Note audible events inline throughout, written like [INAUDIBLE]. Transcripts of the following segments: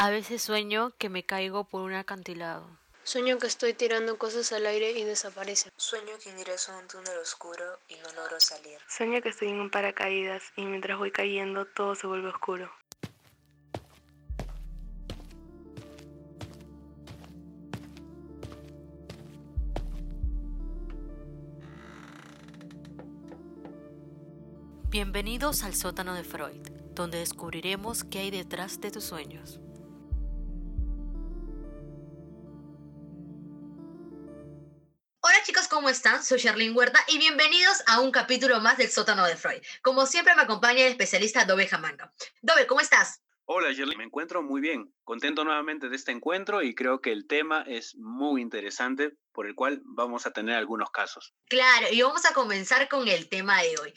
A veces sueño que me caigo por un acantilado. Sueño que estoy tirando cosas al aire y desaparecen. Sueño que ingreso a un túnel oscuro y no logro salir. Sueño que estoy en un paracaídas y mientras voy cayendo todo se vuelve oscuro. Bienvenidos al sótano de Freud, donde descubriremos qué hay detrás de tus sueños. ¿Cómo están? Soy Charlene Huerta y bienvenidos a un capítulo más del sótano de Freud. Como siempre me acompaña el especialista Dove Jamanga. Dove, ¿cómo estás? Hola Shirley, me encuentro muy bien, contento nuevamente de este encuentro y creo que el tema es muy interesante por el cual vamos a tener algunos casos. Claro, y vamos a comenzar con el tema de hoy.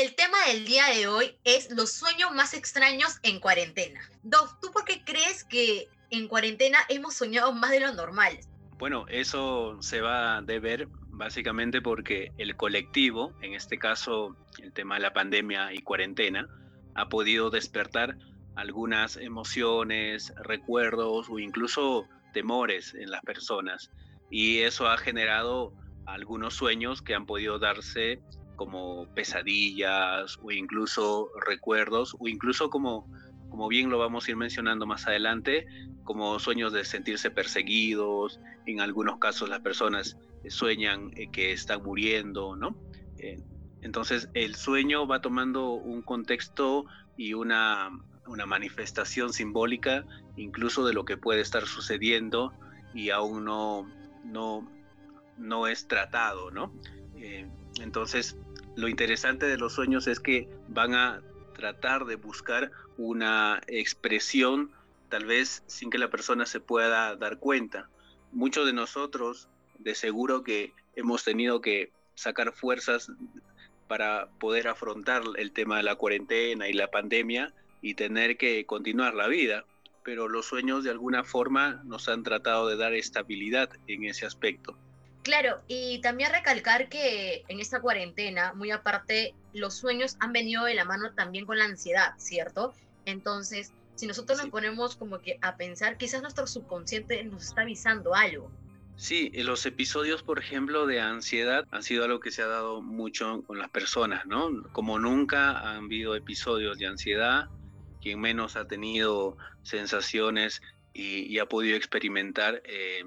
El tema del día de hoy es los sueños más extraños en cuarentena. Dos, ¿tú por qué crees que en cuarentena hemos soñado más de lo normal? Bueno, eso se va a deber básicamente porque el colectivo, en este caso el tema de la pandemia y cuarentena, ha podido despertar algunas emociones, recuerdos o incluso temores en las personas. Y eso ha generado algunos sueños que han podido darse como pesadillas o incluso recuerdos o incluso como, como bien lo vamos a ir mencionando más adelante, como sueños de sentirse perseguidos, en algunos casos las personas sueñan eh, que están muriendo, ¿no? Eh, entonces el sueño va tomando un contexto y una, una manifestación simbólica incluso de lo que puede estar sucediendo y aún no, no, no es tratado, ¿no? Eh, entonces lo interesante de los sueños es que van a tratar de buscar una expresión tal vez sin que la persona se pueda dar cuenta. Muchos de nosotros de seguro que hemos tenido que sacar fuerzas para poder afrontar el tema de la cuarentena y la pandemia y tener que continuar la vida. Pero los sueños de alguna forma nos han tratado de dar estabilidad en ese aspecto. Claro, y también recalcar que en esta cuarentena, muy aparte, los sueños han venido de la mano también con la ansiedad, ¿cierto? Entonces, si nosotros nos ponemos como que a pensar, quizás nuestro subconsciente nos está avisando algo. Sí, los episodios, por ejemplo, de ansiedad han sido algo que se ha dado mucho con las personas, ¿no? Como nunca han habido episodios de ansiedad, quien menos ha tenido sensaciones y, ha podido experimentar eh,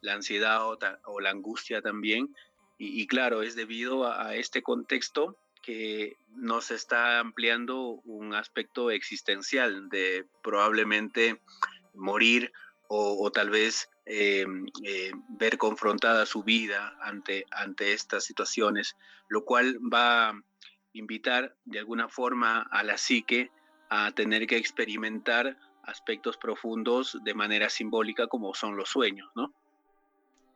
la ansiedad o, la angustia también. Y, claro, es debido a, este contexto que nos está ampliando un aspecto existencial de probablemente morir o, tal vez eh, eh, ver confrontada su vida ante, ante estas situaciones, lo cual va a invitar de alguna forma a la psique a tener que experimentar aspectos profundos de manera simbólica como son los sueños, ¿no?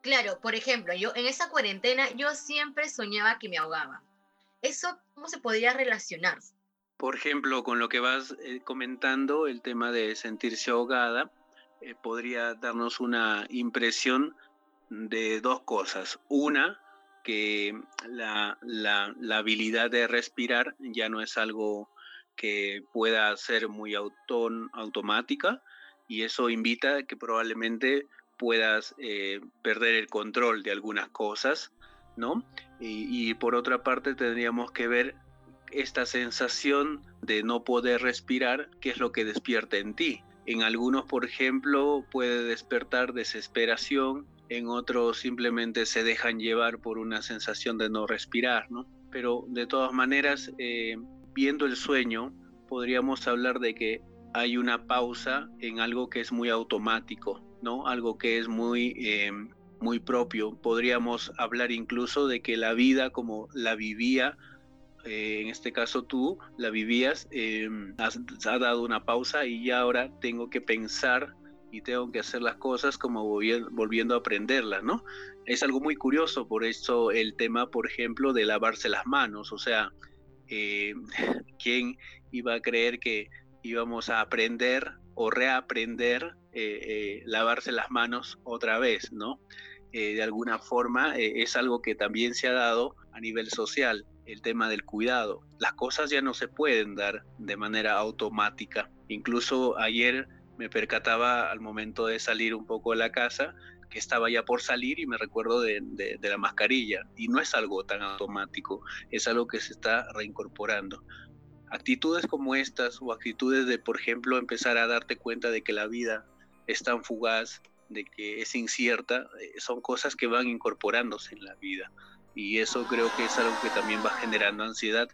Claro, por ejemplo, yo en esa cuarentena yo siempre soñaba que me ahogaba. ¿Eso cómo se podría relacionar? Por ejemplo, con lo que vas eh, comentando, el tema de sentirse ahogada, eh, podría darnos una impresión de dos cosas. Una, que la, la, habilidad de respirar ya no es algo que pueda ser muy automática y eso invita a que probablemente puedas eh, perder el control de algunas cosas, ¿no? Y, por otra parte tendríamos que ver esta sensación de no poder respirar, qué es lo que despierta en ti. En algunos, por ejemplo, puede despertar desesperación, en otros simplemente se dejan llevar por una sensación de no respirar, ¿no? Pero de todas maneras, eh, viendo el sueño, podríamos hablar de que hay una pausa en algo que es muy automático, ¿no? Algo que es muy, eh, muy propio. Podríamos hablar incluso de que la vida como la vivía, eh, en este caso tú, la vivías, eh, has, ha dado una pausa y ya ahora tengo que pensar y tengo que hacer las cosas como volviendo a aprenderlas, ¿no? Es algo muy curioso, por eso el tema, por ejemplo, de lavarse las manos, o sea, eh, [LAUGHS] ¿quién iba a creer que íbamos a aprender o reaprender eh, eh, lavarse las manos otra vez, ¿no? de alguna forma es algo que también se ha dado a nivel social, el tema del cuidado. Las cosas ya no se pueden dar de manera automática. Incluso ayer me percataba al momento de salir un poco de la casa que estaba ya por salir y me recuerdo de, la mascarilla. Y no es algo tan automático, es algo que se está reincorporando. Actitudes como estas o actitudes de, por ejemplo, empezar a darte cuenta de que la vida es tan fugaz, de que es incierta, eh, son cosas que van incorporándose en la vida. Y eso creo que es algo que también va generando ansiedad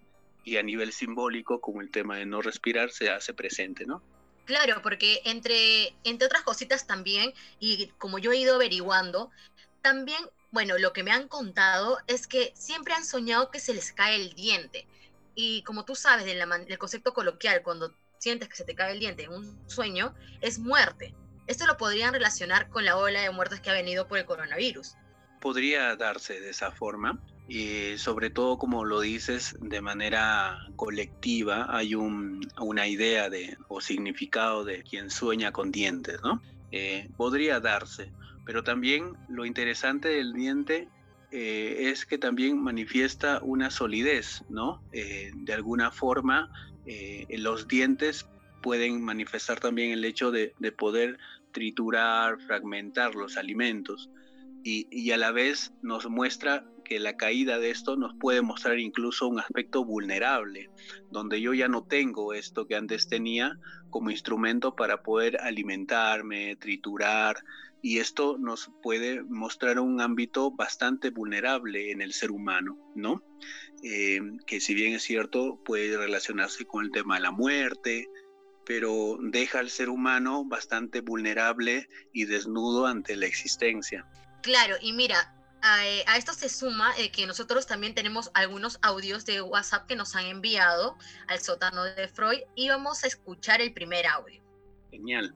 y a nivel simbólico, como el tema de no respirar, se hace presente, ¿no? Claro, porque entre, entre otras cositas también, y como yo he ido averiguando, también, bueno, lo que me han contado es que siempre han soñado que se les cae el diente. Y como tú sabes del, del concepto coloquial, cuando sientes que se te cae el diente en un sueño, es muerte. Esto lo podrían relacionar con la ola de muertes que ha venido por el coronavirus. Podría darse de esa forma, y sobre todo como lo dices de manera colectiva hay una idea de o significado de quien sueña con dientes no eh, podría darse pero también lo interesante del diente eh, es que también manifiesta una solidez no eh, de alguna forma los dientes pueden manifestar también el hecho de, de poder triturar fragmentar los alimentos. Y, a la vez nos muestra que la caída de esto nos puede mostrar incluso un aspecto vulnerable, donde yo ya no tengo esto que antes tenía como instrumento para poder alimentarme, triturar, y esto nos puede mostrar un ámbito bastante vulnerable en el ser humano, ¿no? Eh, que si bien es cierto, puede relacionarse con el tema de la muerte, pero deja al ser humano bastante vulnerable y desnudo ante la existencia. Claro, y mira, eh, a, esto se suma eh, que nosotros también tenemos algunos audios de WhatsApp que nos han enviado al sótano de Freud y vamos a escuchar el primer audio. Genial.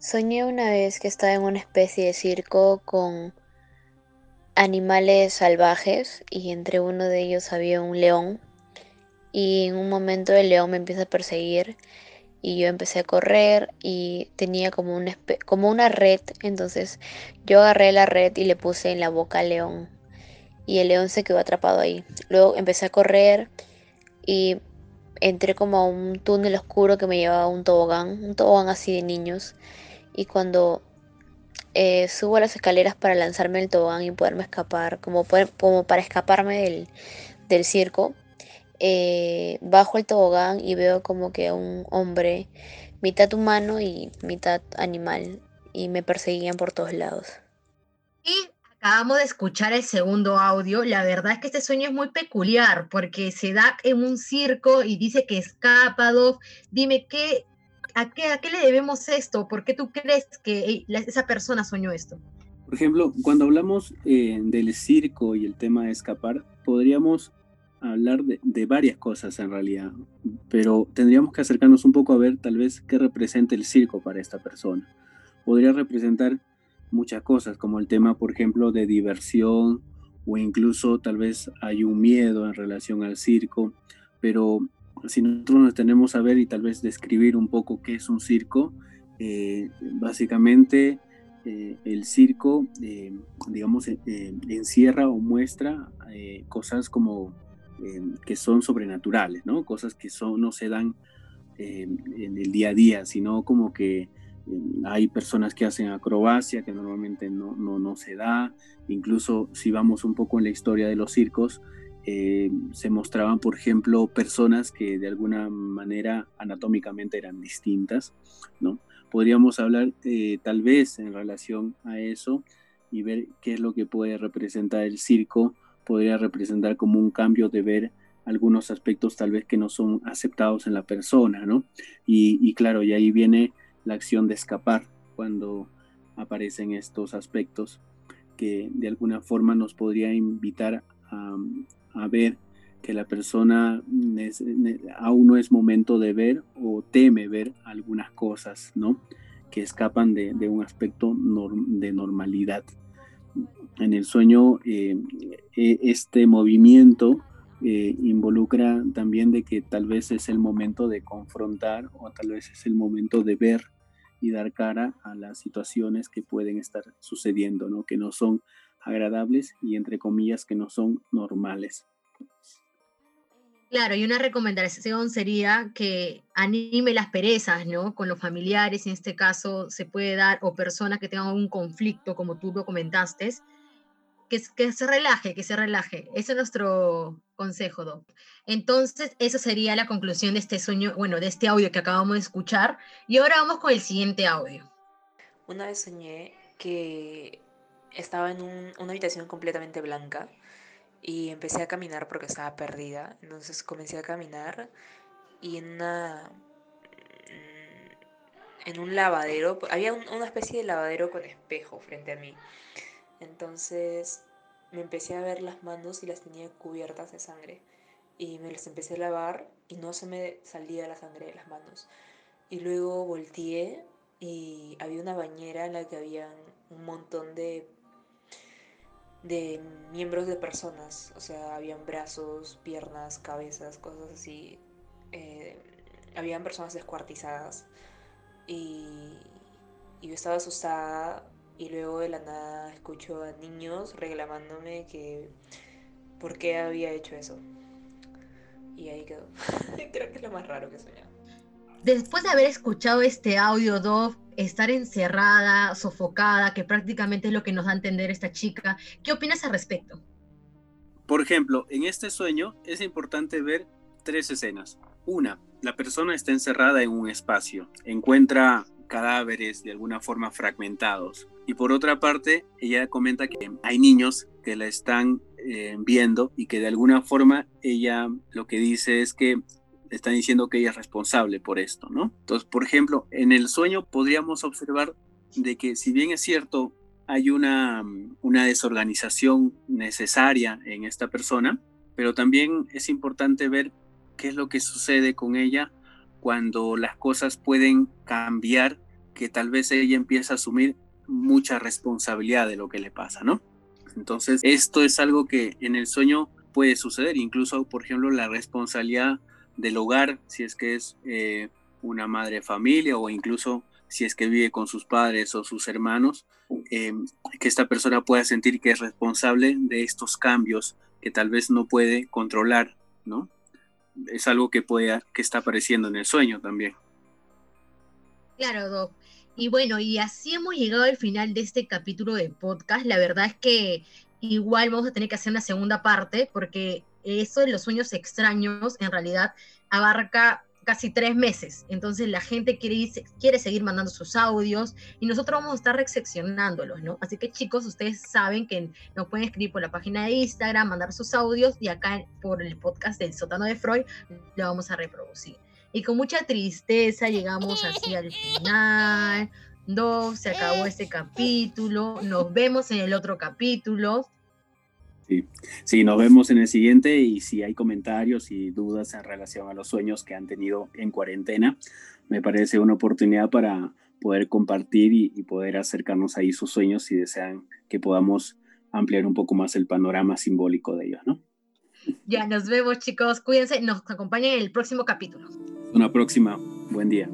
Soñé una vez que estaba en una especie de circo con animales salvajes y entre uno de ellos había un león. Y en un momento el león me empieza a perseguir y yo empecé a correr y tenía como una, como una red, entonces yo agarré la red y le puse en la boca al león. Y el león se quedó atrapado ahí. Luego empecé a correr y entré como a un túnel oscuro que me llevaba a un tobogán, un tobogán así de niños y cuando eh, subo las escaleras para lanzarme el tobogán y poderme escapar, como, como para escaparme del, del circo, eh, bajo el tobogán y veo como que un hombre mitad humano y mitad animal y me perseguían por todos lados. Y acabamos de escuchar el segundo audio. La verdad es que este sueño es muy peculiar porque se da en un circo y dice que escapa, Dime, ¿qué, a, qué, ¿a qué le debemos esto? ¿Por qué tú crees que esa persona soñó esto? Por ejemplo, cuando hablamos eh, del circo y el tema de escapar, podríamos hablar de, varias cosas en realidad, pero tendríamos que acercarnos un poco a ver tal vez qué representa el circo para esta persona. Podría representar muchas cosas, como el tema, por ejemplo, de diversión o incluso tal vez hay un miedo en relación al circo, pero si nosotros nos tenemos a ver y tal vez describir un poco qué es un circo, eh, básicamente eh, el circo, eh, digamos, encierra o muestra cosas como que son sobrenaturales, ¿no? Cosas que son, no se dan en el día a día, sino como que eh, hay personas que hacen acrobacia que normalmente no, no, no, se da, incluso si vamos un poco en la historia de los circos, eh, se mostraban, por ejemplo, personas que de alguna manera anatómicamente eran distintas, ¿no? Podríamos hablar eh, tal vez en relación a eso y ver qué es lo que puede representar el circo podría representar como un cambio de ver algunos aspectos tal vez que no son aceptados en la persona, ¿no? Y, claro, y ahí viene la acción de escapar cuando aparecen estos aspectos que de alguna forma nos podría invitar a, ver que la persona aún no es momento de ver o teme ver algunas cosas, ¿no? Que escapan de, un aspecto de normalidad en el sueño e, este movimiento involucra también de que tal vez es el momento de confrontar o tal vez es el momento de ver y dar cara a las situaciones que pueden estar sucediendo, ¿no? que no son agradables y entre comillas que no son normales. Claro, y una recomendación sería que anime las perezas, ¿no? Con los familiares, en este caso se puede dar, o personas que tengan un conflicto, como tú lo comentaste, que, que se relaje, que se relaje. Ese es nuestro consejo, Doc. Entonces, esa sería la conclusión de este sueño, bueno, de este audio que acabamos de escuchar. Y ahora vamos con el siguiente audio. Una vez soñé que estaba en una habitación completamente blanca y empecé a caminar porque estaba perdida. Entonces comencé a caminar y en un lavadero, había una especie de lavadero con espejo frente a mí. Entonces me empecé a ver las manos y las tenía cubiertas de sangre. Y me las empecé a lavar y no se me salía la sangre de las manos. Y luego volteé y había una bañera en la que había un montón de de miembros de personas, o sea, habían brazos, piernas, cabezas, cosas así. Eh, habían personas descuartizadas y, yo estaba asustada y luego de la nada escucho a niños reclamándome que por qué había hecho eso. Y ahí quedó. [LAUGHS] Creo que es lo más raro que he. Después de haber escuchado este audio, Dove, estar encerrada, sofocada, que prácticamente es lo que nos da a entender esta chica, ¿qué opinas al respecto? Por ejemplo, en este sueño es importante ver tres escenas. Una, la persona está encerrada en un espacio, encuentra cadáveres de alguna forma fragmentados. Y por otra parte, ella comenta que hay niños que la están eh, viendo y que de alguna forma ella lo que dice es que están diciendo que ella es responsable por esto, ¿no? Entonces, por ejemplo, en el sueño podríamos observar de que si bien es cierto, hay una, una desorganización necesaria en esta persona, pero también es importante ver qué es lo que sucede con ella cuando las cosas pueden cambiar, que tal vez ella empieza a asumir mucha responsabilidad de lo que le pasa, ¿no? Entonces, esto es algo que en el sueño puede suceder, incluso, por ejemplo, la responsabilidad del hogar, si es que es eh, una madre familia o incluso si es que vive con sus padres o sus hermanos, eh, que esta persona pueda sentir que es responsable de estos cambios que tal vez no puede controlar, ¿no? Es algo que, puede, que está apareciendo en el sueño también. Claro, Doc. Y bueno, y así hemos llegado al final de este capítulo de podcast. La verdad es que igual vamos a tener que hacer una segunda parte porque eso de los sueños extraños en realidad abarca casi tres meses. Entonces la gente quiere, quiere seguir mandando sus audios y nosotros vamos a estar recepcionándolos, ¿no? Así que chicos, ustedes saben que nos pueden escribir por la página de Instagram, mandar sus audios y acá por el podcast del sótano de Freud lo vamos a reproducir. Y con mucha tristeza llegamos así al final. Dos, se acabó este capítulo. Nos vemos en el otro capítulo. Sí. nos vemos en el siguiente y si hay comentarios y dudas en relación a los sueños que han tenido en cuarentena, me parece una oportunidad para poder compartir y, y poder acercarnos ahí sus sueños si desean que podamos ampliar un poco más el panorama simbólico de ellos, ¿no? Ya nos vemos chicos, cuídense, nos acompañen en el próximo capítulo. Una próxima, buen día.